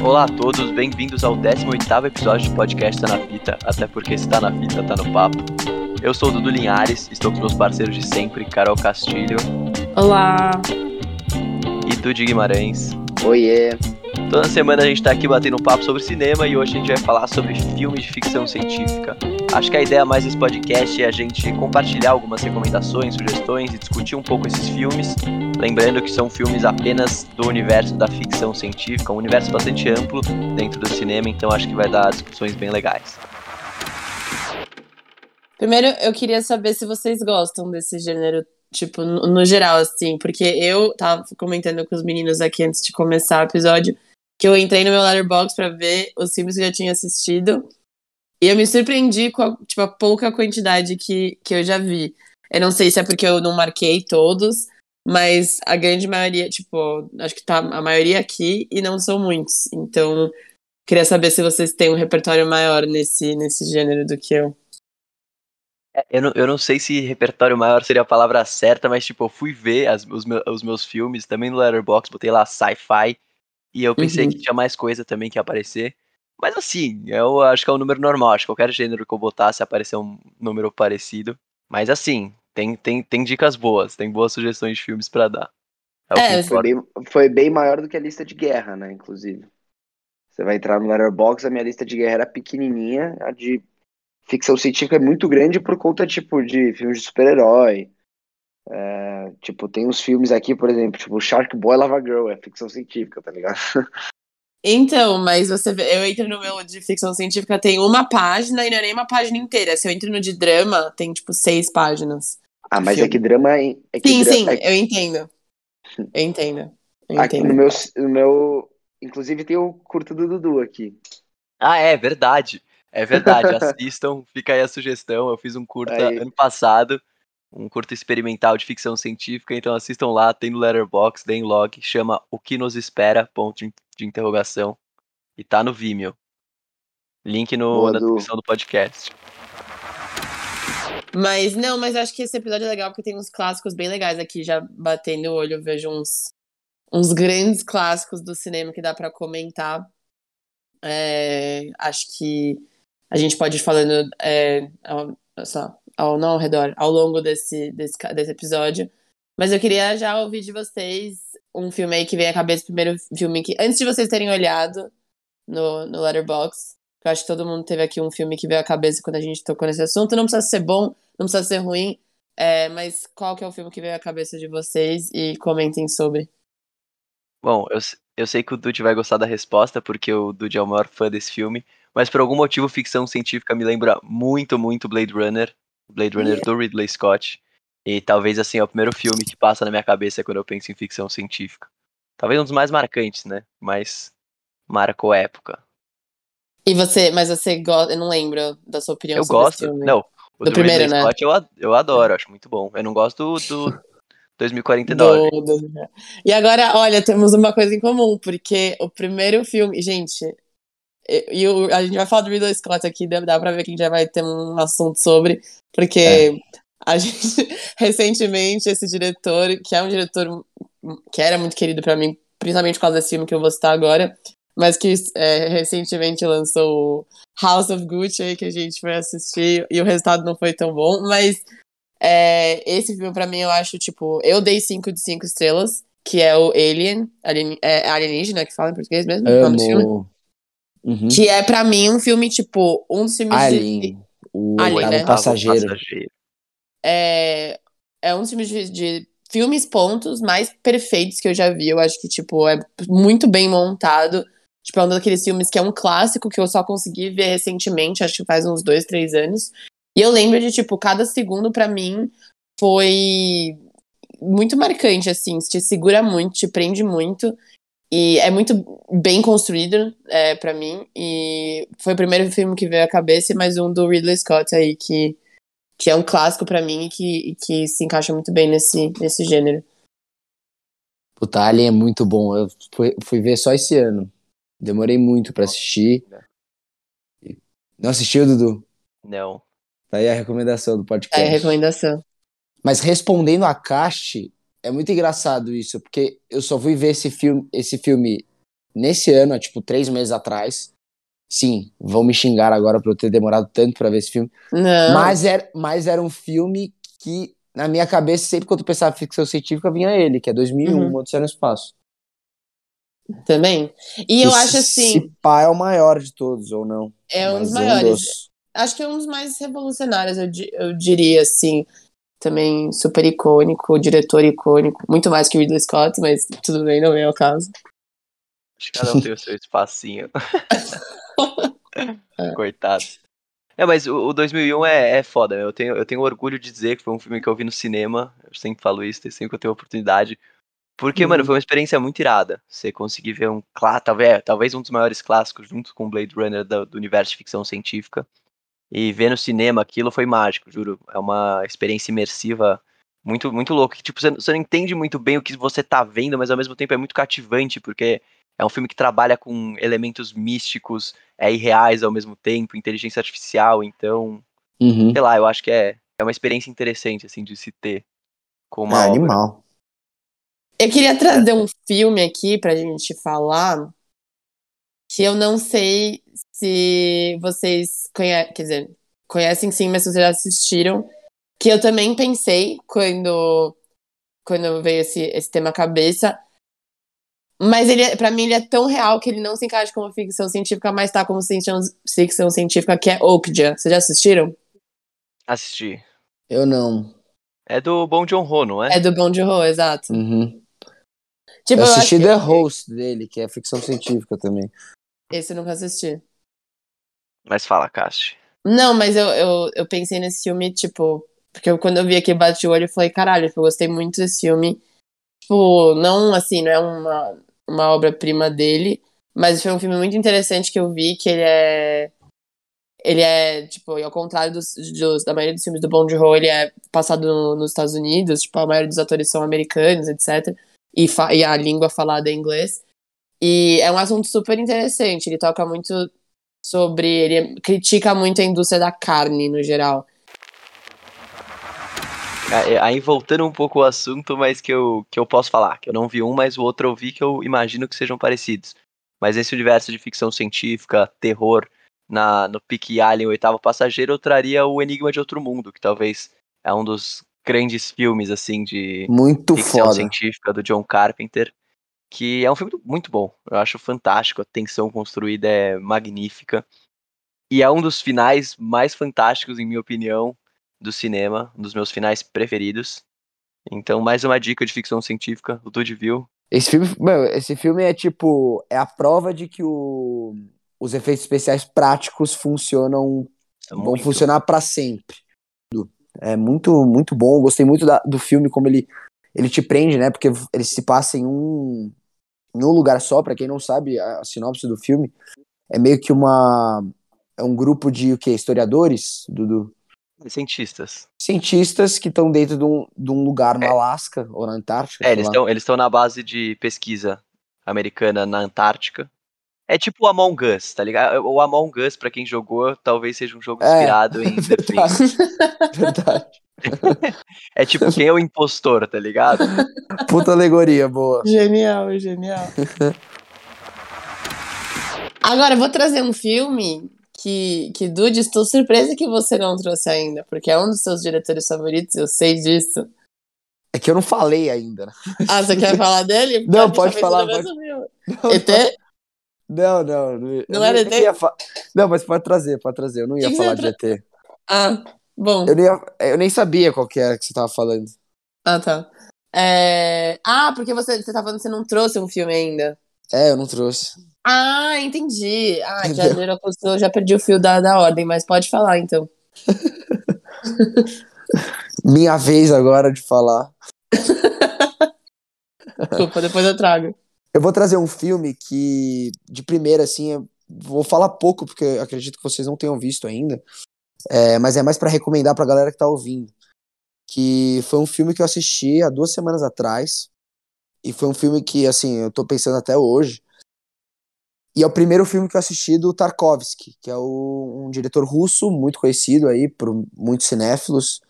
Olá a todos, bem-vindos ao 18º episódio do podcast Tá na Fita, até porque se tá na fita, tá no papo. Eu sou o Dudu Linhares, estou com meus parceiros de sempre, Carol Castilho Olá! e Dude Guimarães. Oiê! Toda semana a gente tá aqui batendo um papo sobre cinema e hoje a gente vai falar sobre filmes de ficção científica. Acho que a ideia mais desse podcast é a gente compartilhar algumas recomendações, sugestões e discutir um pouco esses filmes. Lembrando que são filmes apenas do universo da ficção científica, um universo bastante amplo dentro do cinema, então acho que vai dar discussões bem legais. Primeiro, eu queria saber se vocês gostam desse gênero, tipo, no, geral, assim, porque eu tava comentando com os meninos aqui antes de começar o episódio que eu entrei no meu Letterboxd pra ver os filmes que eu já tinha assistido e eu me surpreendi com a, tipo, a pouca quantidade que, que eu já vi. Eu não sei se é porque eu não marquei todos, mas a grande maioria, tipo, acho que tá a maioria aqui e não são muitos. Então, queria saber se vocês têm um repertório maior nesse, nesse gênero do que eu. Eu não, eu não sei se repertório maior seria a palavra certa, mas tipo, eu fui ver as- os, meus, os meus filmes também no Letterboxd, botei lá sci-fi e eu pensei Uhum. que tinha mais coisa também que ia aparecer. Mas assim, eu acho que é um número normal, acho que qualquer gênero que eu botasse aparecer um número parecido. Mas assim, tem, tem, tem dicas boas, tem boas sugestões de filmes pra dar. É É, Foi bem, foi bem maior do que a lista de guerra, né? Inclusive. Você vai entrar no Letterboxd, a minha lista de guerra era pequenininha, a de ficção científica é muito grande por conta, tipo, de filmes de super-herói. É, tipo, tem uns filmes aqui, por exemplo, tipo, Shark Boy Lava Girl, é ficção científica, tá ligado? Então, mas você vê, eu entro no meu de ficção científica, tem uma página e não é nem uma página inteira. Se eu entro no de drama, tem tipo seis páginas. Ah, mas Filme. é que drama é. é que Sim, dra- sim, é- eu entendo. Eu entendo. Eu aqui entendo. no meu, no meu. Inclusive tem o curto do Dudu aqui. Ah, é verdade. É verdade. Assistam, fica aí a sugestão. Eu fiz um curta Aí. ano passado, um curta experimental de ficção científica, então assistam lá, tem no Letterboxd, tem log, chama O que nos espera, ponto de interrogação, e tá no Vimeo. Link no, Boa, na Du. descrição do podcast. Mas não, mas acho que esse episódio é legal porque tem uns clássicos bem legais aqui, já batendo o olho, eu vejo uns, uns grandes clássicos do cinema que dá pra comentar. É, acho que a gente pode ir falando é, ao, só, ao, não ao redor, ao longo desse, desse, desse episódio. Mas eu queria já ouvir de vocês um filme aí que vem à cabeça, o primeiro filme que. Antes de vocês terem olhado no, no Letterboxd, eu acho que todo mundo teve aqui um filme que veio à cabeça quando a gente tocou nesse assunto. Não precisa ser bom, não precisa ser ruim, é, mas qual que é o filme que veio à cabeça de vocês e comentem sobre. Bom, eu, eu sei que o Dude vai gostar da resposta, porque o Dude é o maior fã desse filme, mas por algum motivo ficção científica me lembra muito, muito Blade Runner, Blade Runner do Ridley Scott, e talvez assim é o primeiro filme que passa na minha cabeça quando eu penso em ficção científica. Talvez um dos mais marcantes, né? Mas marcou época. E você, mas você gosta, eu não lembro da sua opinião Eu sobre gosto, esse filme. não, o Do do, primeiro, Ridley né? Scott eu, eu adoro, acho muito bom. Eu não gosto do, do 2049. Do- do- E agora, olha, temos uma coisa em comum, porque o primeiro filme, gente, e, a gente vai falar do Ridley Scott aqui, dá, dá pra ver que a gente já vai ter um assunto sobre, porque É. a gente, recentemente, esse diretor, que é um diretor que era muito querido pra mim, principalmente por causa desse filme que eu vou citar agora, mas que é, recentemente lançou o House of Gucci, aí, que a gente foi assistir, e o resultado não foi tão bom, mas é, esse filme, pra mim, eu acho, tipo, eu dei 5 de 5 estrelas, que é o Alien, alien é alienígena, que fala em português mesmo? o nome do filme? Amo. Uhum. Que é, pra mim, um filme, tipo, um dos filmes de, Alien. O Alien, né? Passageiro. passageiro. É, é um dos filmes de, de filmes pontos mais perfeitos que eu já vi. Eu acho que, tipo, é muito bem montado. Tipo, é um daqueles filmes que é um clássico que eu só consegui ver recentemente, acho que faz uns dois, três anos. E eu lembro de, tipo, cada segundo pra mim foi muito marcante, assim, te segura muito, te prende muito. E é muito bem construído é, para mim. E foi o primeiro filme que veio à cabeça, mais um do Ridley Scott aí, que, que é um clássico pra mim e que, e que se encaixa muito bem nesse, nesse gênero. Puta, Alien é muito bom. Eu fui, fui ver só esse ano. Demorei muito pra assistir. Não assistiu, Dudu? Não. Tá aí a recomendação do podcast. É a recomendação. Mas respondendo a Cast, é muito engraçado isso, porque eu só fui ver esse filme, esse filme nesse ano, há, tipo, três meses atrás. Sim, vão me xingar agora por eu ter demorado tanto pra ver esse filme. Não. Mas era, mas era um filme que, na minha cabeça, sempre quando eu pensava em ficção científica, vinha ele, que é 2001, Uhum. Odisseia no Espaço. Também. E eu acho assim, Se pá é o maior de todos, ou não. é um dos maiores. dos- Acho que é um dos mais revolucionários, eu, di- eu diria, assim. Também super icônico, diretor icônico. Muito mais que Ridley Scott, mas tudo bem, não é o caso. Acho que cada um tem o seu espacinho. Coitado. É, mas o, o 2001 é, é foda, meu. Eu tenho, eu tenho orgulho de dizer que foi um filme que eu vi no cinema. Eu sempre falo isso, sempre que eu tenho oportunidade. Porque, Uhum. mano, foi uma experiência muito irada. Você conseguir ver um talvez, talvez um dos maiores clássicos, junto com Blade Runner do, do universo de ficção científica. E ver no cinema aquilo foi mágico, juro. É uma experiência imersiva muito, muito louca. que, Tipo, você, você não entende muito bem o que você tá vendo, mas ao mesmo tempo é muito cativante, porque é um filme que trabalha com elementos místicos, é irreais ao mesmo tempo, inteligência artificial, então, Uhum. sei lá, eu acho que é, é uma experiência interessante, assim, de se ter com uma É obra. animal. Eu queria trazer um filme aqui pra gente falar que eu não sei se vocês conhecem, quer dizer, conhecem sim, mas se vocês já assistiram, que eu também pensei quando quando veio esse, esse tema à cabeça, mas ele, é- pra mim ele é tão real que ele não se encaixa como ficção científica, mas tá como ficção, ficção científica, que é Okja. Vocês já assistiram? Assistir. Eu não. É do Bong Joon-ho, não é? É do Bong Joon-ho, exato. Uhum. Tipo, eu eu assisti que- The Host dele, que é ficção científica também. Esse eu nunca assisti. Mas fala, Cast. Não, mas eu, eu, eu pensei nesse filme, tipo, porque eu, quando eu vi aqui, bati o olho e falei, caralho, tipo, eu gostei muito desse filme. Tipo, não, assim, não é uma, uma obra-prima dele, mas foi um filme muito interessante que eu vi, que ele é. Ele é, tipo, ao contrário dos, dos- da maioria dos filmes do Bong Joon-ho, ele é passado no- nos Estados Unidos, tipo, a maioria dos atores são americanos, etc. E, e a língua falada é inglês. E é um assunto super interessante, ele toca muito sobre. Ele critica muito a indústria da carne no geral. Aí- Aí voltando um pouco ao assunto, mas que eu, que eu posso falar, que eu não vi um, mas o outro eu vi que eu imagino que sejam parecidos. Mas esse universo de ficção científica, terror, na, no Pique Alien, o oitavo passageiro, eu traria o Enigma de Outro Mundo, que talvez é um dos grandes filmes, assim, de Muito ficção foda. científica do John Carpenter, que é um filme muito bom. Eu acho fantástico, a tensão construída é magnífica. E é um dos finais mais fantásticos, em minha opinião, do cinema, um dos meus finais preferidos. Então, mais uma dica de ficção científica, o Dude viu. Esse filme, meu, esse filme é tipo, é a prova de que o, os efeitos especiais práticos funcionam, É vão muito- funcionar pra sempre. É muito, muito bom. Gostei muito da- do filme, como ele, ele te prende, né? Porque ele se passa em um, em um lugar só. Pra quem não sabe, a, a sinopse do filme é meio que uma, é um grupo de o quê? Historiadores, Dudu? Cientistas. Cientistas que estão dentro de um, de um lugar no Alasca ou na Antártica. É, eles estão eles estão na base de pesquisa americana na Antártica. É tipo o Among Us, tá ligado? O Among Us, pra quem jogou, talvez seja um jogo É, inspirado em The Thing. Verdade. É tipo, quem é o impostor, tá ligado? Puta alegoria, boa. Genial, genial. Agora, eu vou trazer um filme que, que Dude, estou surpresa que você não trouxe ainda, porque é um dos seus diretores favoritos, eu sei disso. É que eu não falei ainda. né? Ah, você quer falar dele? Não, pode fez falar, filme. Não, ET? Não, não. Não, Não era ET? fa- Não, mas pode trazer, pode trazer. Eu não ia Que falar de ET. Ah, bom. Eu, ia- eu nem sabia qual que era que você tava falando. Ah, tá. É... Ah, porque você, você tá falando que você não trouxe um filme ainda. É, eu não trouxe. Ah, entendi. Ah, postou, eu já perdi o fio da, da ordem, mas pode falar então. Minha vez agora de falar. Desculpa, depois eu trago. Eu vou trazer um filme que, de primeira, assim, eu vou falar pouco, porque eu acredito que vocês não tenham visto ainda. É, mas é mais pra recomendar pra galera que tá ouvindo. Que foi um filme que eu assisti há duas semanas atrás. E foi um filme que, assim, eu tô pensando até hoje. E é o primeiro filme que eu assisti do Tarkovsky, que é o- um diretor russo muito conhecido aí por muitos cinéfilos.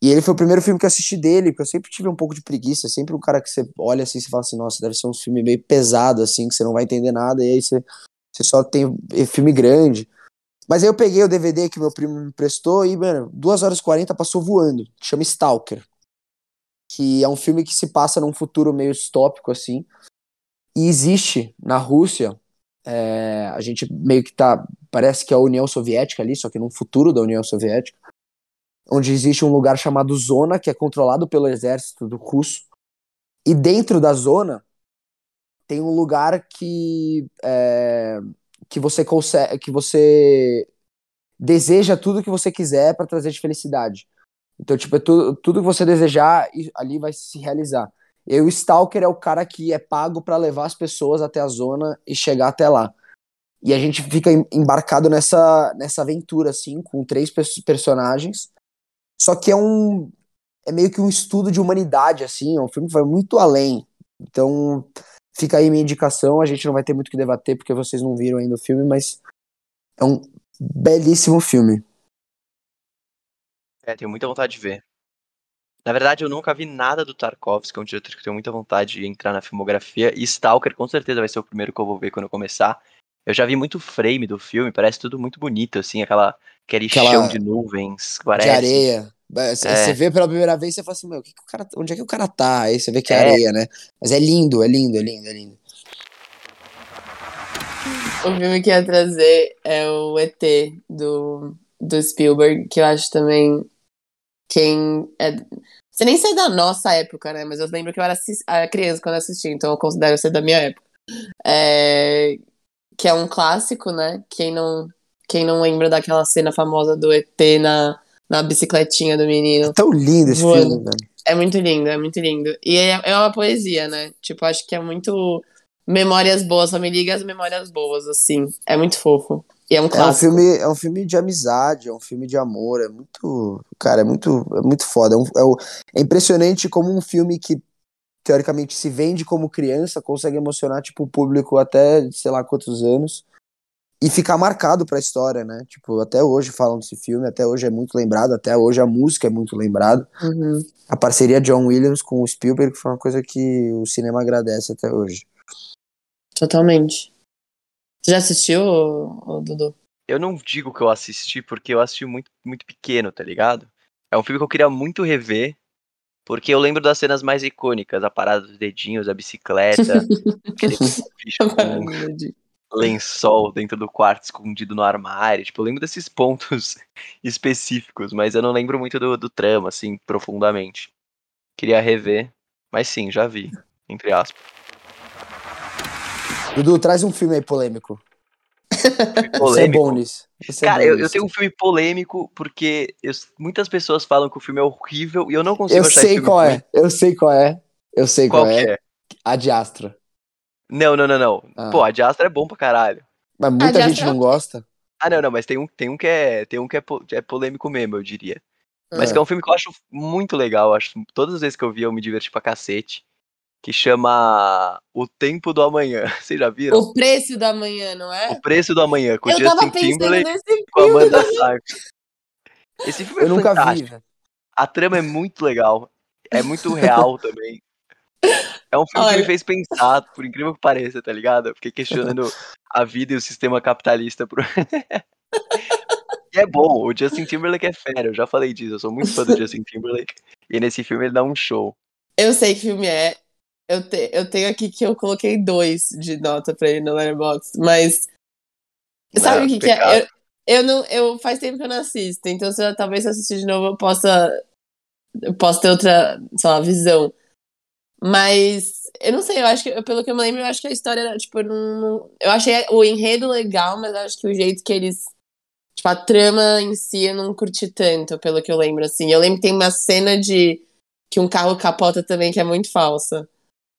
E ele foi o primeiro filme que eu assisti dele, porque eu sempre tive um pouco de preguiça, sempre um cara que você olha assim e fala assim, nossa, deve ser um filme meio pesado, assim, que você não vai entender nada, e aí você, você só tem filme grande. Mas aí eu peguei o DVD que meu primo me emprestou e, mano, 2 horas e 40 passou voando. Chama Stalker. Que é um filme que se passa num futuro meio distópico, assim. E existe na Rússia. É, a gente meio que tá. Parece que é a União Soviética ali, só que num futuro da União Soviética. Onde existe um lugar chamado Zona, que é controlado pelo exército do russo. E dentro da zona tem um lugar que. É, que você consegue, que você deseja tudo que você quiser para trazer de felicidade. Então, tipo, é tudo, tudo que você desejar ali vai se realizar. E o Stalker é o cara que é pago para levar as pessoas até a zona e chegar até lá. E a gente fica embarcado nessa, nessa aventura, assim, com três personagens. Só que é um. É meio que um estudo de humanidade, assim. É um filme que vai muito além. Então, Fica aí minha indicação. A gente não vai ter muito o que debater porque vocês não viram ainda o filme, mas é um belíssimo filme. É, tenho muita vontade de ver. Na verdade, eu nunca vi nada do Tarkovsky, que é um diretor que eu tenho muita vontade de entrar na filmografia. E Stalker, com certeza, vai ser o primeiro que eu vou ver quando eu começar. Eu já vi muito frame do filme, parece tudo muito bonito, assim, aquela, aquele aquela... chão de nuvens, parece. De areia. Você é. vê pela primeira vez, você fala assim, meu, que que o cara, onde é que o cara tá? Aí você vê que é, é areia, né? Mas é lindo, é lindo, é lindo, é lindo. O filme que ia trazer é o ET do, do Spielberg, que eu acho também quem é. Você nem sei da nossa época, né? Mas eu lembro que eu era, era criança quando assisti, então eu considero ser da minha época. É... Que é um clássico, né? Quem não, quem não lembra daquela cena famosa do ET na na bicicletinha do menino. É tão lindo esse voando. filme, velho. É muito lindo, é muito lindo. E é, é uma poesia, né? Tipo, acho que é muito memórias boas, só me liga as memórias boas, assim. É muito fofo. E é um clássico. É um filme, é um filme de amizade, é um filme de amor, é muito. Cara, é muito, é muito foda. É, um, é, é impressionante como um filme que teoricamente se vende como criança consegue emocionar tipo o público até sei lá quantos anos e ficar marcado para a história, né? Tipo, até hoje falam desse filme, até hoje é muito lembrado, até hoje a música é muito lembrada. Uhum. A parceria John Williams com o Spielberg foi uma coisa que o cinema agradece até hoje. Totalmente. Você já assistiu, Dudu? Eu não digo que eu assisti porque eu assisti muito, muito pequeno, tá ligado? É um filme que eu queria muito rever, porque eu lembro das cenas mais icônicas, a parada dos dedinhos, a bicicleta, lençol dentro do quarto escondido no armário. Tipo, eu lembro desses pontos específicos, mas eu não lembro muito do, do trama, assim, profundamente. Queria rever, mas sim, já vi, entre aspas. Dudu, traz um filme aí polêmico. polêmico. Você é bom nisso. Você é Cara, é eu, eu, tenho um filme polêmico porque eu, muitas pessoas falam que o filme é horrível e eu não consigo eu achar sei qual é. Eu sei qual é. Eu sei qual, qual é. é. A de Astra. Não, não, não, não. Ah. Pô, a de Astra é bom pra caralho. Mas muita gente não gosta. Ah, não, não, mas tem um, tem um que é. Tem um que é, é polêmico mesmo, eu diria. Mas ah. que é um filme que eu acho muito legal. Acho todas as vezes que eu vi eu me diverti pra cacete. Que chama O Tempo do Amanhã. Vocês já viram? O Preço do Amanhã, não é? O Preço do Amanhã, com eu Justin Timberlake com Amanda Seyfried. Esse filme é eu fantástico. Nunca vi. A trama é muito legal. É muito real também. É um filme Olha. que me fez pensar, por incrível que pareça, tá ligado? Eu fiquei questionando a vida e o sistema capitalista. Pro... e é bom, o Justin Timberlake é fera, eu já falei disso, eu sou muito fã do Justin Timberlake. E nesse filme ele dá um show. Eu sei que filme é. Eu, te, eu tenho aqui que eu coloquei dois de nota pra ele no Letterboxd, mas. Sabe o que, que é? Eu, eu, não, eu faz tempo que eu não assisto, então se eu, talvez se eu assistir de novo eu possa. Eu possa ter outra, sei lá, visão. Mas eu não sei, eu acho que, pelo que eu me lembro, eu acho que a história era, tipo, não, não, eu achei o enredo legal, mas acho que o jeito que eles. Tipo, a trama em si eu não curti tanto, pelo que eu lembro, assim. Eu lembro que tem uma cena de que um carro capota também que é muito falsa.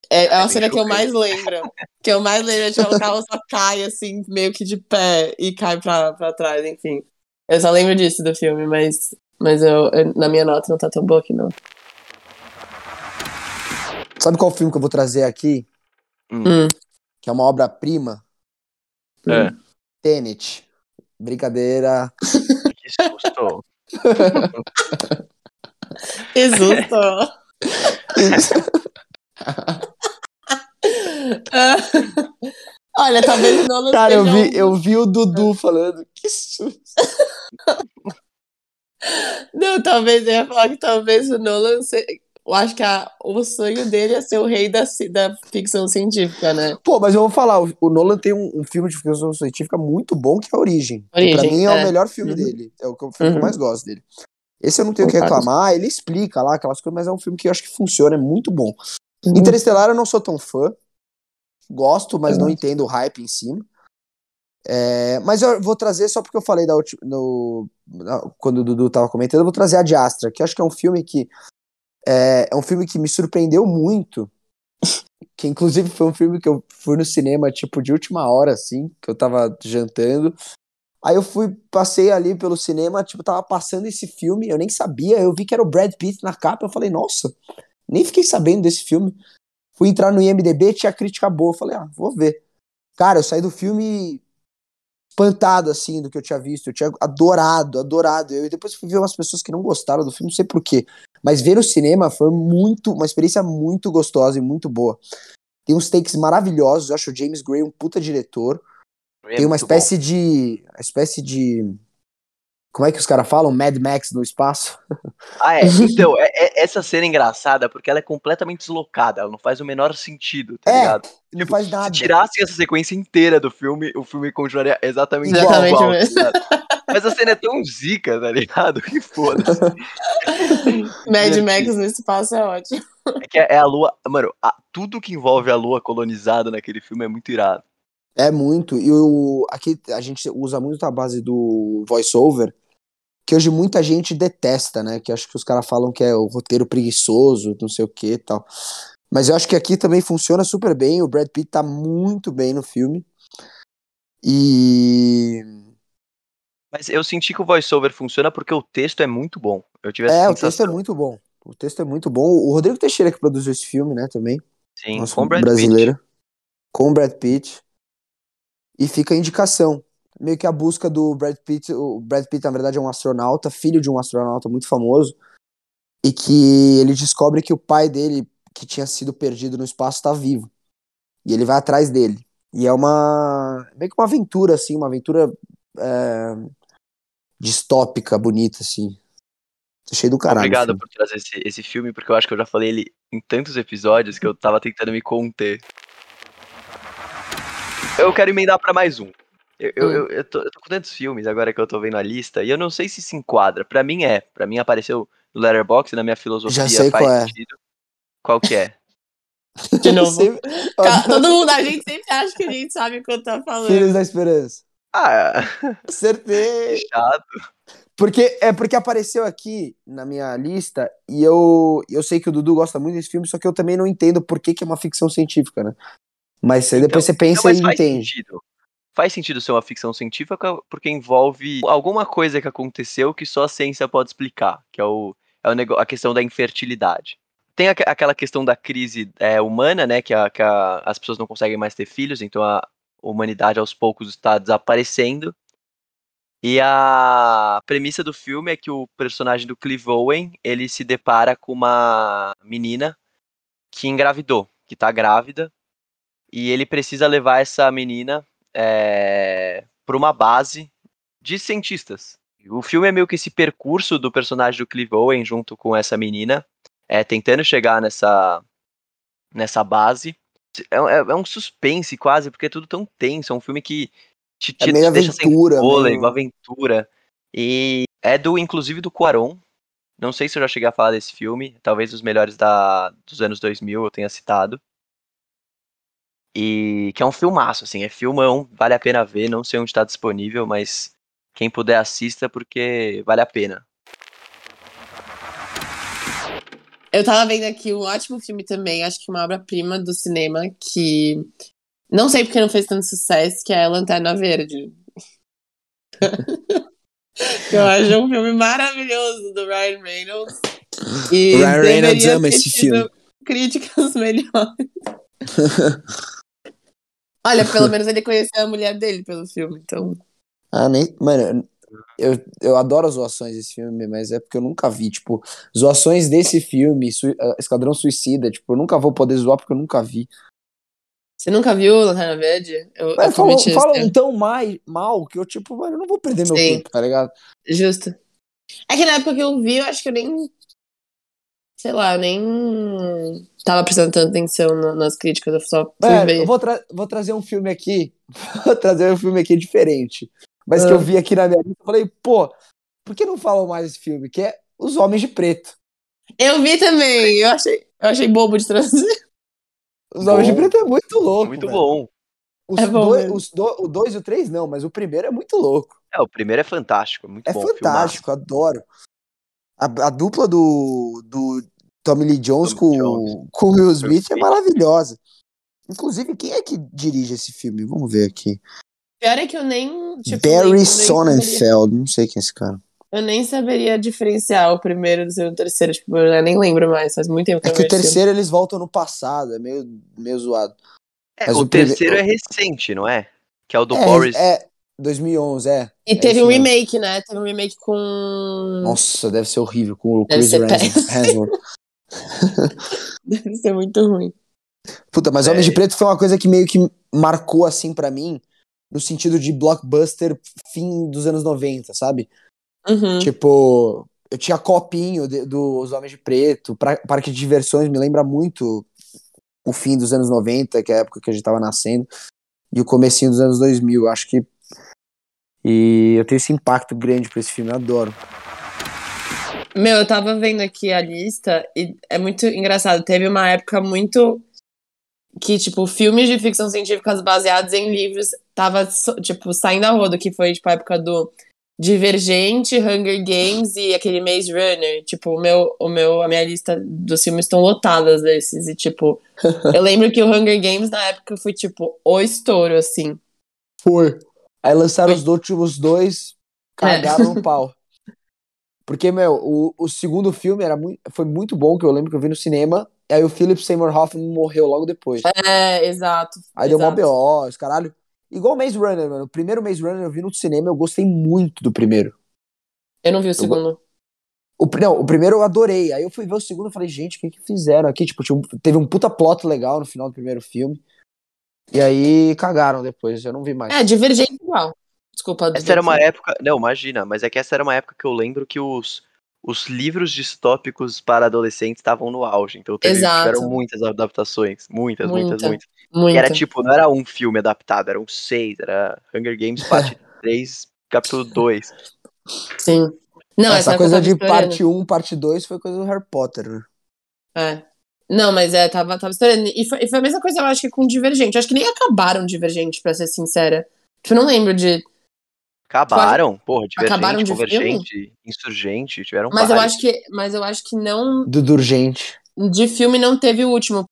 É, é uma cena que eu mais lembro. Que eu mais lembro é tipo, o carro só cai, assim, meio que de pé e cai pra, pra trás, enfim. Eu só lembro disso do filme, mas, mas eu, eu na minha nota não tá tão boa aqui, não. Sabe qual filme que eu vou trazer aqui? Hum. Que é uma obra-prima? É. Tenet. Brincadeira. Que susto. Que susto! Olha, talvez o Nolan Cara, eu seja vi, um- eu vi o Dudu falando. Que susto. Não, talvez eu ia falar que talvez o Nolan se... Eu acho que a- o sonho dele é ser o rei da, da ficção científica, né? Pô, mas eu vou falar, o, Nolan tem um, um filme de ficção científica muito bom, que é a Origem. que pra Origem, mim é, é. o melhor filme Uhum. dele. É o filme que eu Uhum. mais gosto dele. Esse eu não tenho o que reclamar, ele explica lá aquelas coisas, mas é um filme que eu acho que funciona, é muito bom. Uhum. Interestelar eu não sou tão fã. Gosto, mas Eu não gosto. entendo o hype em cima. É, mas eu vou trazer, só porque eu falei da última. No, quando o Dudu tava comentando, eu vou trazer a de Astra, que eu acho que é um filme que. É, é um filme que me surpreendeu muito. Que inclusive foi um filme que eu fui no cinema, tipo, de última hora, assim, que eu tava jantando. Aí eu fui, passei ali pelo cinema, tipo, tava passando esse filme, eu nem sabia, eu vi que era o Brad Pitt na capa, eu falei, nossa, nem fiquei sabendo desse filme. Fui entrar no IMDB, tinha crítica boa, falei, ah, vou ver. Cara, eu saí do filme espantado, assim, do que eu tinha visto, eu tinha adorado, adorado. Eu depois fui ver umas pessoas que não gostaram do filme, não sei porquê. Mas ver no cinema foi muito, uma experiência muito gostosa e muito boa. Tem uns takes maravilhosos, eu acho o James Gray um puta diretor. É Tem uma espécie de. Uma espécie de. Como é que os caras falam? Mad Max no espaço? Ah, é. Então, é- é- essa cena é engraçada porque ela é completamente deslocada. Ela não faz o menor sentido, tá É, ligado? Não Tipo, faz nada. Se tirassem essa sequência inteira do filme, o filme continuaria exatamente Exatamente igual. mesmo. tá ligado? Mas a cena é tão zica, tá ligado? Que foda-se. Mad Divertido. Max no espaço é ótimo. É que é a lua. Mano, a- tudo que envolve a lua colonizada naquele filme é muito irado. É muito. E o, aqui a gente usa muito a base do voice-over, que hoje muita gente detesta, né? Que acho que os caras falam que é o roteiro preguiçoso, não sei o que e tal. Mas eu acho que aqui também funciona super bem. O Brad Pitt tá muito bem no filme. E. Mas eu senti que o voiceover funciona porque o texto é muito bom. Eu tive essa É, o texto é muito bom. O texto é muito bom. O Rodrigo Teixeira que produziu esse filme, né, também. Sim, Nosso com o Brad Pitt. brasileiro. Com o Brad Pitt. E fica a indicação. Meio que a busca do Brad Pitt. O Brad Pitt, na verdade, é um astronauta, filho de um astronauta muito famoso. E que ele descobre que o pai dele, que tinha sido perdido no espaço, está vivo. E ele vai atrás dele. E é uma. meio que uma aventura, assim, uma aventura é, distópica, bonita, assim. Achei do caralho. Obrigado filme. por trazer esse, esse filme, porque eu acho que eu já falei ele em tantos episódios que eu tava tentando me conter. Eu quero emendar pra mais um. Eu, eu, Hum. eu, eu tô, eu tô com tantos filmes agora que eu tô vendo a lista e eu não sei se se enquadra. Pra mim é. Pra mim apareceu no Letterboxd, na minha filosofia Já sei faz qual é. sentido. Qual que é? De novo. Sempre- Todo mundo, a gente sempre acha que a gente sabe o que eu tô falando. Filhos da Esperança. Ah, Acertei. chato. Porque é porque apareceu aqui na minha lista e eu, eu sei que o Dudu gosta muito desse filme, só que eu também não entendo por que, que é uma ficção científica, né? Mas aí depois você pensa mas e faz entende. sentido. Faz sentido ser uma ficção científica porque envolve alguma coisa que aconteceu que só a ciência pode explicar, que é, o, é o nego- a questão da infertilidade. Tem aque- aquela questão da crise é, humana, né, que, a- que a- as pessoas não conseguem mais ter filhos, então a humanidade aos poucos está desaparecendo. E a premissa do filme é que o personagem do Clive Owen, ele se depara com uma menina que engravidou, que tá grávida, e ele precisa levar essa menina é, para uma base de cientistas. O filme é meio que esse percurso do personagem do Clive Owen junto com essa menina, é, tentando chegar nessa, nessa base. É, é- é um suspense quase, porque é tudo tão tenso. É um filme que te, É te meio deixa sem aventura, fôlego, meio- aventura. E é do, inclusive, do Cuarón. Não sei se eu já cheguei a falar desse filme. Talvez os melhores da, dos anos 2000 eu tenha citado. E que é um filmaço, assim, é filmão, vale a pena ver, não sei onde está disponível, mas quem puder assista porque vale a pena. Eu tava vendo aqui um ótimo filme também, acho que uma obra-prima do cinema, que não sei porque não fez tanto sucesso, que é Lanterna Verde. eu acho um filme maravilhoso do Ryan Reynolds. E O Ryan Reynolds ama esse filme. Críticas melhores. Olha, pelo menos ele conheceu a mulher dele pelo filme, então. Ah, nem. Mano, eu, eu adoro as zoações desse filme, mas é porque eu nunca vi, tipo, zoações desse filme, Sui- ah, Esquadrão Suicida, tipo, eu nunca vou poder zoar porque eu nunca vi. Você nunca viu Lanterna Verde? Eu, Mas eu falam, falam tão mai, mal que eu, tipo, mano, eu não vou perder meu Sim. tempo, tá ligado? Justo. É que na época que eu vi, eu acho que eu nem. Sei lá, eu nem tava prestando tanta atenção na- nas críticas, eu só fui Mano, ver. eu vou, tra- vou trazer um filme aqui, vou trazer um filme aqui diferente, mas que Ah. eu vi aqui na minha lista, eu falei, pô, por que não falam mais desse filme? Que é Os Homens de Preto. Eu vi também, eu achei, eu achei bobo de trazer. Os Homens de. Preto é muito louco, Muito velho. bom. Os É bom dois, os do- o 2 e o 3 não, mas o primeiro é muito louco. É, o primeiro é fantástico, é muito É bom. fantástico, adoro. A, a dupla do, do Tommy Lee Jones Tommy com, Jones. com o Will Smith é maravilhosa. Inclusive, quem é que dirige esse filme? Vamos ver aqui. Pior é que eu nem. Tipo, Barry nem- Sonnenfeld, não sei quem é esse cara. Eu nem saberia diferenciar o primeiro do segundo e o terceiro. Tipo, eu nem lembro mais. Faz muito tempo que É eu que o terceiro eles voltam no passado, é meio, meio zoado. É, Mas o, o prime- terceiro é recente, não é? Que é o do é, Boris. é 2011, é. E É teve um mesmo. remake, né? Teve um remake com. Nossa, deve ser horrível com o Deve Chris Hemsworth. Deve ser muito ruim. Puta, mas É. Homens de Preto foi uma coisa que meio que marcou assim pra mim, no sentido de blockbuster fim dos anos 90, sabe? Uhum. Tipo, eu tinha copinho de- dos Homens de Preto, pra, parque de diversões me lembra muito o fim dos anos 90, que é a época que a gente tava nascendo, e o comecinho dos anos 2000, acho que e eu tenho esse impacto grande pra esse filme, eu adoro. Meu, eu tava vendo aqui a lista e é muito engraçado. Teve uma época muito que, tipo, filmes de ficção científica baseados em livros tava, tipo, saindo a rodo, que foi, tipo, a época do Divergente, Hunger Games e aquele Maze Runner. Tipo, o meu, o meu, a minha lista dos filmes estão lotadas desses. E, tipo, eu lembro que o Hunger Games na época foi, tipo, o estouro, assim. Foi. Aí lançaram os últimos dois, cagaram no pau. Porque, meu, o, o segundo filme era muito, foi muito bom, que eu lembro que eu vi no cinema. Aí o Philip Seymour Hoffman morreu logo depois. É, exato. Aí deu mó exato. BO, os caralho. Igual o Maze Runner, mano. O primeiro Maze Runner eu vi no cinema, eu gostei muito do primeiro. Eu não vi o segundo. O, não, o primeiro eu adorei. Aí eu fui ver o segundo e falei, gente, o que que fizeram aqui? Tipo, teve um puta plot legal no final do primeiro filme. E aí cagaram depois, eu não vi mais. É, Divergente igual. Desculpa. Essa era uma época. Não, imagina, mas é que essa era uma época que eu lembro que os, os livros distópicos para adolescentes estavam no auge. Então teve, Exato. tiveram muitas adaptações. Muitas, muitas, Muita. muitas. Muito. E era tipo, não era um filme adaptado, eram seis. Era Hunger Games parte 3, capítulo 2. Sim. Não, Essa época coisa de parte 1, parte 2 foi coisa do Harry Potter, né? É. Não, mas é, tava, tava estourando. E foi, e foi a mesma coisa, eu acho que com Divergente. Eu acho que nem acabaram Divergente, pra ser sincera. Tipo, eu não lembro de. Acabaram, porra, Divergente, Acabaram de Convergente, Insurgente, tiveram Mas eu acho que. Mas eu acho que não. Do Durgente. De filme não teve o último.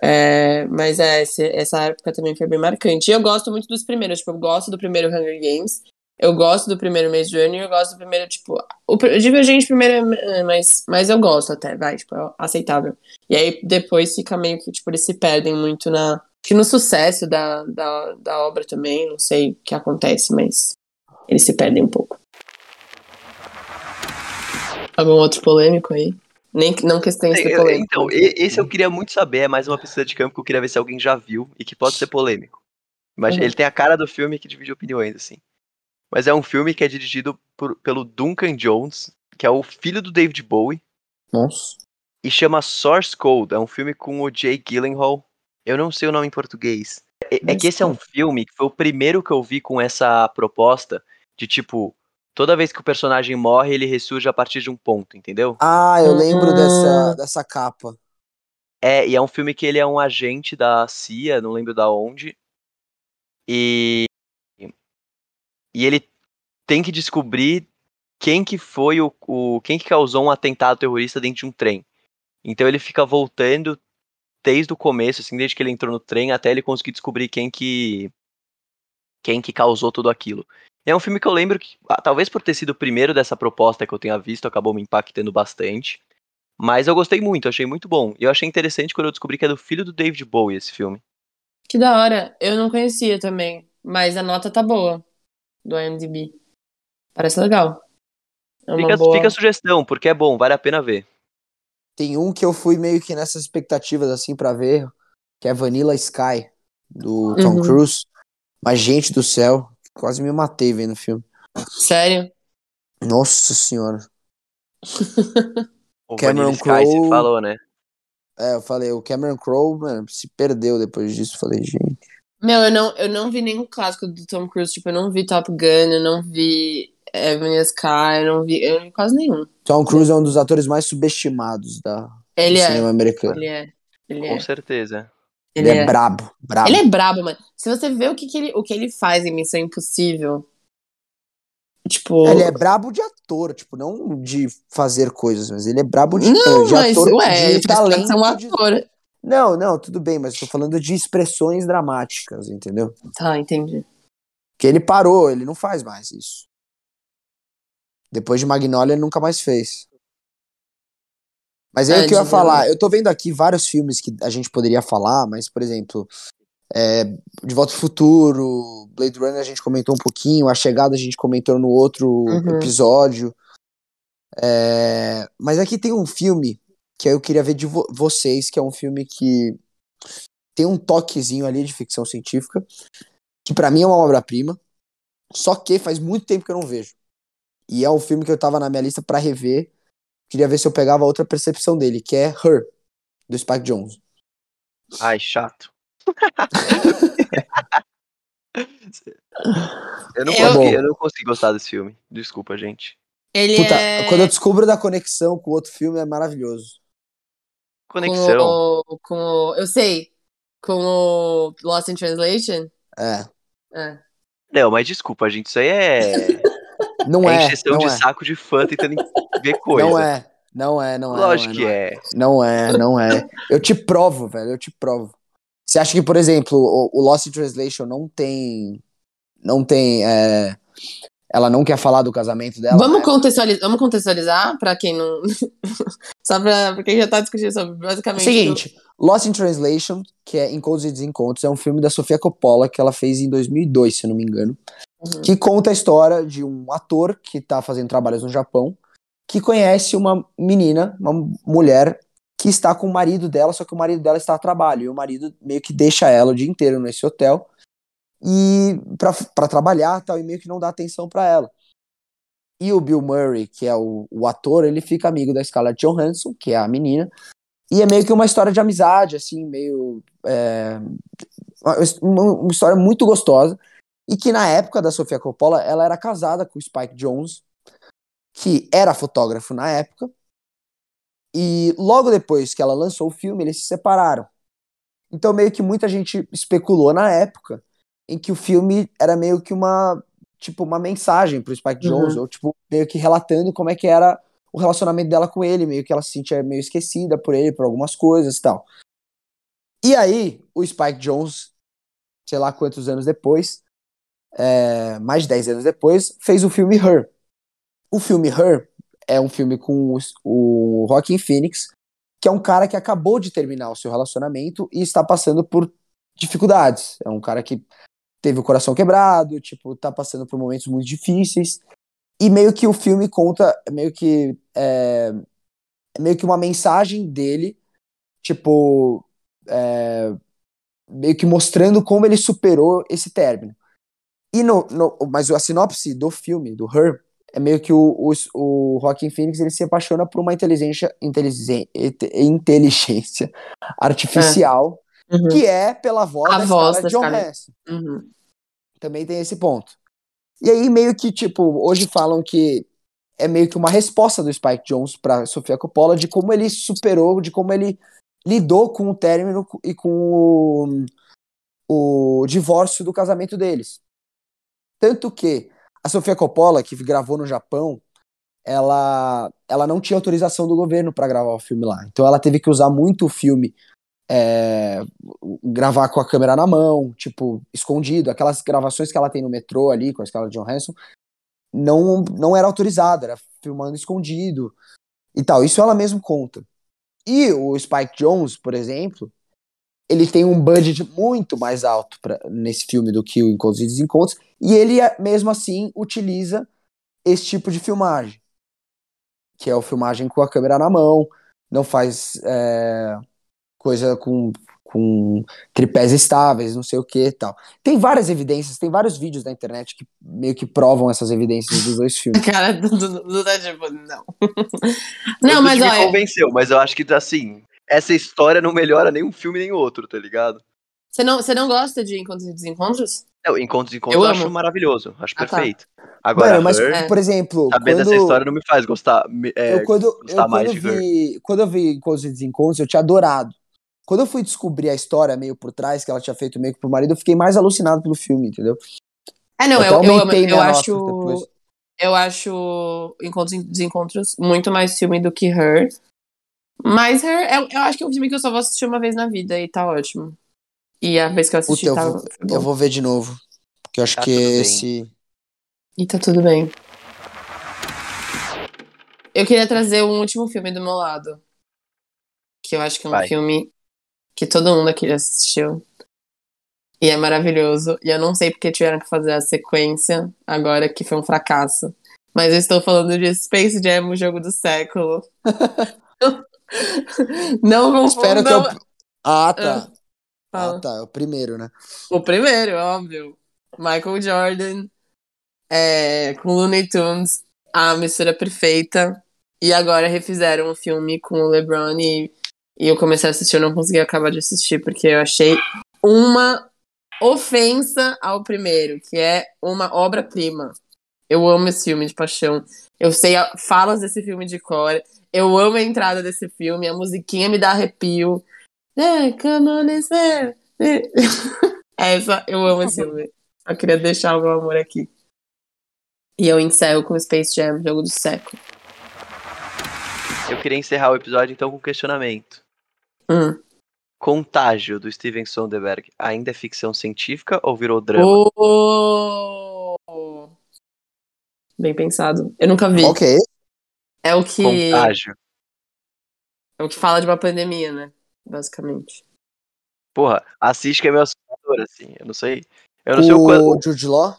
É, mas é, esse- essa época também foi bem marcante. E eu gosto muito dos primeiros. Tipo, eu gosto do primeiro Hunger Games. Eu gosto do primeiro Maze Runner. Eu gosto do primeiro, tipo. O, Divergente primeiro é mais. Mas eu gosto até, vai. Tipo, é aceitável. E aí depois fica meio que, tipo, eles se perdem muito na. Acho que no sucesso da, da, da obra também. Não sei o que acontece, mas. Eles se perdem um pouco. Algum outro polêmico aí? Nem, não que tenha sido Eu- polêmico. Então, esse eu queria muito saber, é mais uma pesquisa de campo que eu queria ver se alguém já viu e que pode ser polêmico. Mas Uhum. ele tem a cara do filme que divide opiniões, assim. Mas é um filme que é dirigido por- pelo Duncan Jones, que é o filho do David Bowie, Nossa. e chama Source Code. É um filme com o Jake Gyllenhaal. Eu não sei o nome em português. É, é que esse é um filme que foi o primeiro que eu vi com essa proposta de tipo, toda vez que o personagem morre, ele ressurge a partir de um ponto, entendeu? Ah, eu lembro Ah. dessa, dessa capa. É, e é um filme que ele é um agente da CIA, não lembro da onde. E e ele tem que descobrir quem que foi o, o quem que causou um atentado terrorista dentro de um trem. Então ele fica voltando desde o começo, assim, desde que ele entrou no trem até ele conseguir descobrir quem que quem que causou tudo aquilo. É um filme que eu lembro que, ah, talvez por ter sido o primeiro dessa proposta que eu tenha visto, acabou me impactando bastante. Mas eu gostei muito, achei muito bom. E eu achei interessante quando eu descobri que é do filho do David Bowie esse filme. Que da hora. Eu não conhecia também. Mas a nota tá boa. Do IMDb. Parece legal. É uma Fica, boa... fica a sugestão, porque é bom, vale a pena ver. Tem um que eu fui meio que nessas expectativas, assim, pra ver, que é Vanilla Sky, do Tom Uhum. Cruise. Mas, gente do céu, quase me matei vendo o filme. Sério? Nossa senhora. O Cameron Crowe. falou, né? É, eu falei, o Cameron Crowe, mano, se perdeu depois disso. Falei, gente. Meu, eu não, eu não vi nenhum clássico do Tom Cruise. Tipo, eu não vi Top Gun, eu não vi é, Vanilla Sky, eu não vi, eu não vi quase nenhum. Tom Cruise é um dos atores mais subestimados da, Ele do é. cinema americano. Ele é. Ele Com é. certeza. Ele, é, brabo, brabo. Ele é brabo, mano. Se você vê o que, que ele, o que ele faz em Missão Impossível. Tipo. Ele é brabo de ator, tipo, não de fazer coisas, mas ele é brabo de, Não, de mas, ator, ué, de ele talento. ser um de- ator. Não, não, tudo bem, mas tô falando de expressões dramáticas, entendeu? Tá, entendi. Que ele parou, ele não faz mais isso. Depois de Magnolia, ele nunca mais fez. Mas aí É, o que eu ia falar, eu tô vendo aqui vários filmes que a gente poderia falar, mas, por exemplo, é, De Volta ao Futuro, Blade Runner a gente comentou um pouquinho, A Chegada a gente comentou no outro Uhum. episódio. É, mas aqui tem um filme que eu queria ver de vo- vocês, que é um filme que tem um toquezinho ali de ficção científica, que pra mim é uma obra-prima, só que faz muito tempo que eu não vejo. E é um filme que eu tava na minha lista pra rever. Queria ver se eu pegava outra percepção dele, que é Her, do Spike Jones. Ai, chato. eu, não Eu- consegui, eu não consigo gostar desse filme. Desculpa, gente. Ele Puta, é. quando eu descubro da conexão com o outro filme é maravilhoso. Conexão. Com o, com o. Eu sei. Com o Lost in Translation? É. É. Não, mas desculpa, gente. Isso aí é, Não é é, encheção não de é. saco de fã tentando ver coisa. Não é, não é, não é. Lógico não que é, é. Não é, não é. Eu te provo, velho, eu te provo. Você acha que, por exemplo, o, o Lost in Translation não tem. Não tem. é, ela não quer falar do casamento dela? Vamos, né? contextualizar, vamos contextualizar pra quem não. Só pra, pra quem já tá discutindo sobre. É Basicamente. o seguinte, Lost in Translation, que é Encontros e Desencontros, é um filme da Sofia Coppola que ela fez em 2002, se eu não me engano, Uhum. que conta a história de um ator que tá fazendo trabalhos no Japão, que conhece uma menina, uma mulher que está com o marido dela, só que o marido dela está a trabalho, e o marido meio que deixa ela o dia inteiro nesse hotel e pra trabalhar tal, e meio que não dá atenção pra ela. E o Bill Murray, que é o, o ator, ele fica amigo da Scarlett Johansson, que é a menina, e é meio que uma história de amizade, assim, meio. é, uma, uma história muito gostosa. E que na época da Sofia Coppola, ela era casada com o Spike Jones, que era fotógrafo na época. E logo depois que ela lançou o filme, eles se separaram. Então, meio que muita gente especulou na época em que o filme era meio que uma. Tipo, uma mensagem pro Spike Uhum. Jones, ou tipo, meio que relatando como é que era o relacionamento dela com ele, meio que ela se sentia meio esquecida por ele, por algumas coisas e tal. E aí, o Spike Jones, sei lá quantos anos depois, é, mais de 10 anos depois, fez o filme Her. O filme Her é um filme com o Joaquin Phoenix, que é um cara que acabou de terminar o seu relacionamento e está passando por dificuldades. É um cara que teve o coração quebrado, tipo, tá passando por momentos muito difíceis. E meio que o filme conta, meio que é, é meio que uma mensagem dele, tipo, é, meio que mostrando como ele superou esse término. E no, no- mas a sinopse do filme, do Her, é meio que o, o, o Phoenix ele se apaixona por uma inteligência, inteligência, inteligência artificial, Uhum. que é pela voz A da voz Scarlett da Scarlett. Johansson. Uhum. Também tem esse ponto. E aí, meio que, tipo, hoje falam que é meio que uma resposta do Spike Jones pra Sofia Coppola de como ele superou, de como ele lidou com o término e com o, o divórcio do casamento deles. Tanto que a Sofia Coppola, que gravou no Japão, ela, ela não tinha autorização do governo para gravar o filme lá. Então ela teve que usar muito o filme é, gravar com a câmera na mão, tipo, escondido. Aquelas gravações que ela tem no metrô ali com a Scarlett Johansson não, não era autorizado, era filmando escondido e tal. Isso ela mesmo conta. E o Spike Jones, por exemplo, ele tem um budget muito mais alto pra, nesse filme do que o Encontros e Desencontros, e ele mesmo assim utiliza esse tipo de filmagem. Que é o filmagem com a câmera na mão, não faz é, coisa com, com tripés estáveis, não sei o que e tal. Tem várias evidências, tem vários vídeos na internet que meio que provam essas evidências dos dois filmes. Cara, do, tá tipo, não. não, não, mas me olha. convenceu, mas eu acho que, assim, essa história não melhora nem um filme nem outro, tá ligado? Você não, você não gosta de Encontros e Desencontros? Não, Encontros e Encontros eu, eu acho maravilhoso, acho ah, perfeito. Tá. Agora, Mano, mas, Her, por exemplo. saber quando... dessa história não me faz gostar, é, eu, quando, gostar eu, mais quando de eu vi, Quando eu vi Encontros e Desencontros, eu tinha adorado. Quando eu fui descobrir a história meio por trás, que ela tinha feito meio que pro marido, eu fiquei mais alucinado pelo filme, entendeu? É, não, eu, eu, eu, eu acho. Depois. Eu acho Encontros e Desencontros muito mais filme do que Her. Mas Her, eu, eu acho que é um filme que eu só vou assistir uma vez na vida e tá ótimo. E a vez que eu assisti Puta, eu tá. vou, eu vou ver de novo. Porque eu acho Tá que tudo bem. esse. E tá tudo bem. Eu queria trazer um último filme do meu lado. Que eu acho que é um Vai. filme que todo mundo aqui já assistiu. E é maravilhoso. E eu não sei porque tiveram que fazer a sequência agora, que foi um fracasso. Mas eu estou falando de Space Jam, o jogo do século. não confundam. Espero que eu. Ah, tá. Fala. Ah, tá. É o primeiro, né? O primeiro, óbvio. Michael Jordan, é, com Looney Tunes, a mistura perfeita. E agora refizeram o filme com o LeBron e, e eu comecei a assistir, eu não consegui acabar de assistir, porque eu achei uma ofensa ao primeiro, que é uma obra-prima. Eu amo esse filme de paixão. Eu sei a- falas desse filme de cor. Eu amo a entrada desse filme, a musiquinha me dá arrepio. É, come on. Essa, eu amo esse filme. Eu queria deixar o meu amor aqui. E eu encerro com Space Jam, jogo do século. Eu queria encerrar o episódio então com um questionamento. Hum. Contágio do Steven Soderbergh ainda é ficção científica ou virou drama? Oh! Bem pensado. Eu nunca vi. Ok. É o que Contágio. é o que fala de uma pandemia, né? Basicamente. Porra, assiste que é meio assustador, assim. Eu não sei. Eu não sei o quanto. O Jude Law?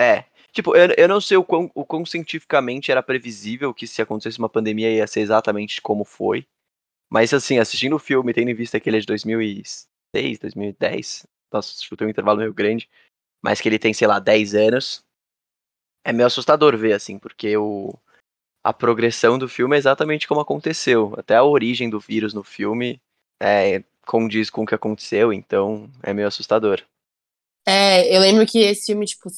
É. Tipo, eu, eu não sei o quão, o quão cientificamente era previsível que se acontecesse uma pandemia ia ser exatamente como foi. Mas assim, assistindo o filme, tendo em vista que ele é de 2006, 2010, nossa, chutei um intervalo meio grande, mas que ele tem, sei lá, 10 anos, é meio assustador ver, assim, porque o, a progressão do filme é exatamente como aconteceu. Até a origem do vírus no filme é, condiz com o que aconteceu, então é meio assustador. É, eu lembro que esse filme, tipo,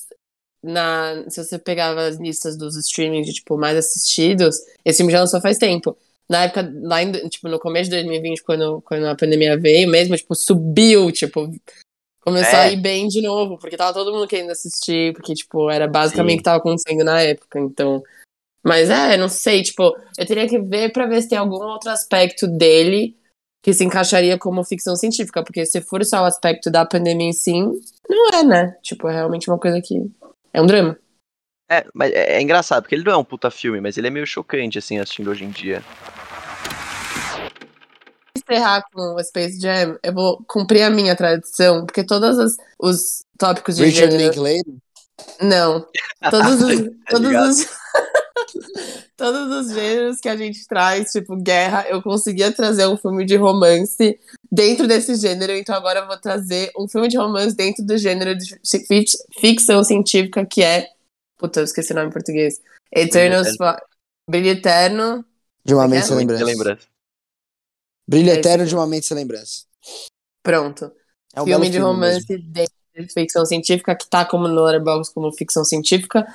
na, se você pegava as listas dos streamings de, tipo, mais assistidos, esse filme já lançou faz tempo. Na época, lá em, tipo, no começo de 2020, quando, quando a pandemia veio mesmo, tipo, subiu, tipo, começou É. a ir bem de novo, porque tava todo mundo querendo assistir, porque, tipo, era basicamente o que tava acontecendo na época, então... Mas é, não sei, tipo, eu teria que ver pra ver se tem algum outro aspecto dele que se encaixaria como ficção científica, porque se for só o aspecto da pandemia em si, não é, né? Tipo, é realmente uma coisa que. É um drama. É, mas é, é engraçado, porque ele não é um puta filme, mas ele é meio chocante, assim, assistindo hoje em dia. Encerrar com o Space Jam, eu vou cumprir a minha tradição, porque todos os, os tópicos de Richard gênero. Linklater? Não. Todos os. Tá todos os. Todos os gêneros que a gente traz, tipo guerra, eu conseguia trazer um filme de romance dentro desse gênero, então agora eu vou trazer um filme de romance dentro do gênero de fic- ficção científica que é. Puta, eu esqueci o nome em português. Eternal Brilho Eterno. De uma Como é mente é? sem lembrança. Brilho É esse Eterno filme. de uma mente sem lembrança. Pronto. É um filme de filme romance mesmo. dentro de ficção científica que tá como no Letterboxd como ficção científica.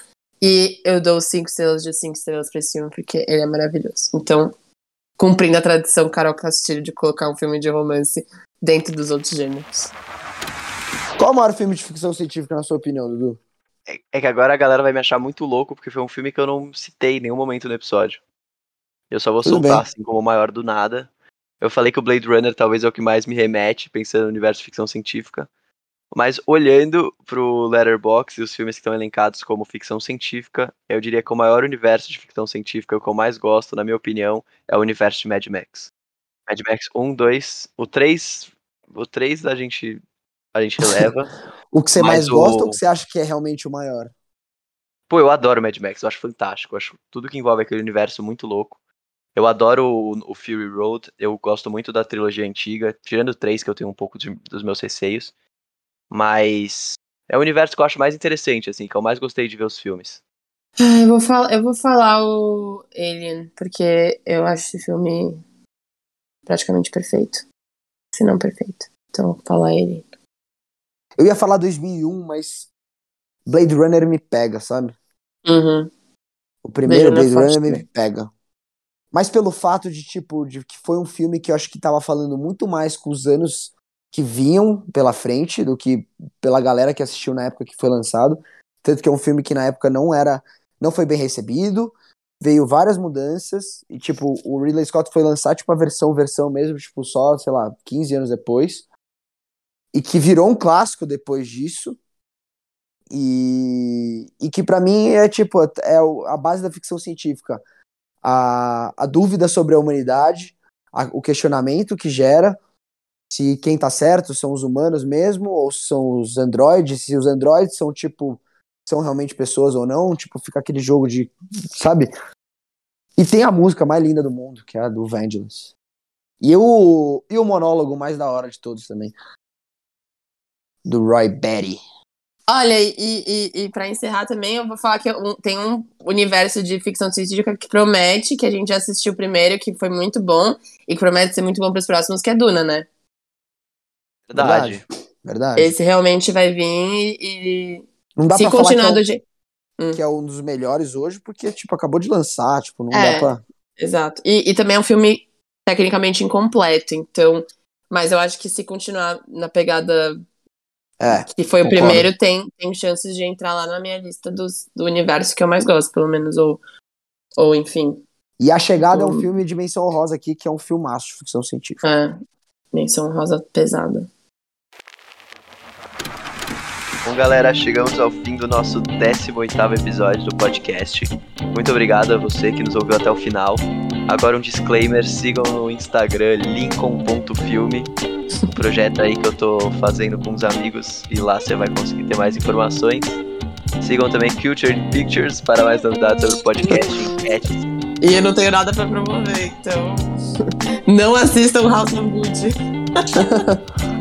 E eu dou cinco estrelas de cinco estrelas pra esse filme, porque ele é maravilhoso. Então, cumprindo a tradição Carol Castilho de colocar um filme de romance dentro dos outros gêneros. Qual é o maior filme de ficção científica, na sua opinião, Dudu? É, é que agora a galera vai me achar muito louco, porque foi um filme que eu não citei em nenhum momento no episódio. Eu só vou Tudo soltar, bem. assim, como o maior do nada. Eu falei que o Blade Runner talvez é o que mais me remete, pensando no universo de ficção científica. Mas olhando pro Letterboxd e os filmes que estão elencados como ficção científica, eu diria que o maior universo de ficção científica, o que eu mais gosto, na minha opinião, é o universo de Mad Max. Mad Max 1, 2, o 3, o 3 a gente a gente releva. O que você mais o- gosta ou o que você acha que é realmente o maior? Pô, eu adoro Mad Max, eu acho fantástico. Eu acho tudo que envolve aquele universo muito louco. Eu adoro o, o Fury Road, eu gosto muito da trilogia antiga, tirando três que eu tenho um pouco de, dos meus receios. Mas é o universo que eu acho mais interessante, assim, que eu mais gostei de ver os filmes. Ah, eu vou, falar, eu vou falar o Alien, porque eu acho esse filme praticamente perfeito. Se não perfeito. Então, vou falar Alien. Eu ia falar 2001, mas Blade Runner me pega, sabe? Uhum. O primeiro Blade Blade, Runner é Runner forte me pega. Mas pelo fato de, tipo, de que foi um filme que eu acho que tava falando muito mais com os anos que vinham pela frente do que pela galera que assistiu na época que foi lançado. Tanto que é um filme que na época não era. não foi bem recebido. Veio várias mudanças. E, tipo, o Ridley Scott foi lançar, tipo, a versão, versão mesmo, tipo, só, sei lá, 15 anos depois. E que virou um clássico depois disso. E, e que para mim é tipo é a base da ficção científica a, a dúvida sobre a humanidade a- o questionamento que gera se quem tá certo são os humanos mesmo ou são os androides se os androides são tipo são realmente pessoas ou não tipo fica aquele jogo de sabe? E tem a música mais linda do mundo que é a do Vangelis. E o e o monólogo mais da hora de todos também. Do Roy Batty Olha, e, e, e para encerrar também, eu vou falar que um- tem um universo de ficção científica que promete, que a gente já assistiu o primeiro, que foi muito bom, e que promete ser muito bom para os próximos, que é Duna, né? Verdade. verdade Esse realmente vai vir e, e não dá se pra falar que continuar é, do um, jeito. que é um dos melhores hoje porque tipo acabou de lançar tipo não É. dá pra Exato. E, e também é um filme tecnicamente incompleto, então. Mas eu acho que se continuar na pegada é que foi o Concordo. primeiro, tem, tem chances de entrar lá na minha lista dos, do universo que eu mais gosto, pelo menos, ou, ou enfim, E A Chegada é um filme de menção honrosa aqui, que é um filmaço de ficção científica. é, menção rosa pesada. Bom, galera, chegamos ao fim do nosso 18º episódio do podcast. Muito obrigado a você que nos ouviu até o final. Agora um disclaimer, sigam no Instagram lincoln.filme, um projeto aí que eu tô fazendo com uns amigos e lá você vai conseguir ter mais informações. Sigam também Culture Pictures para mais novidades sobre o podcast e enquetes. E eu não tenho nada pra promover, então. não assistam House of Gucci.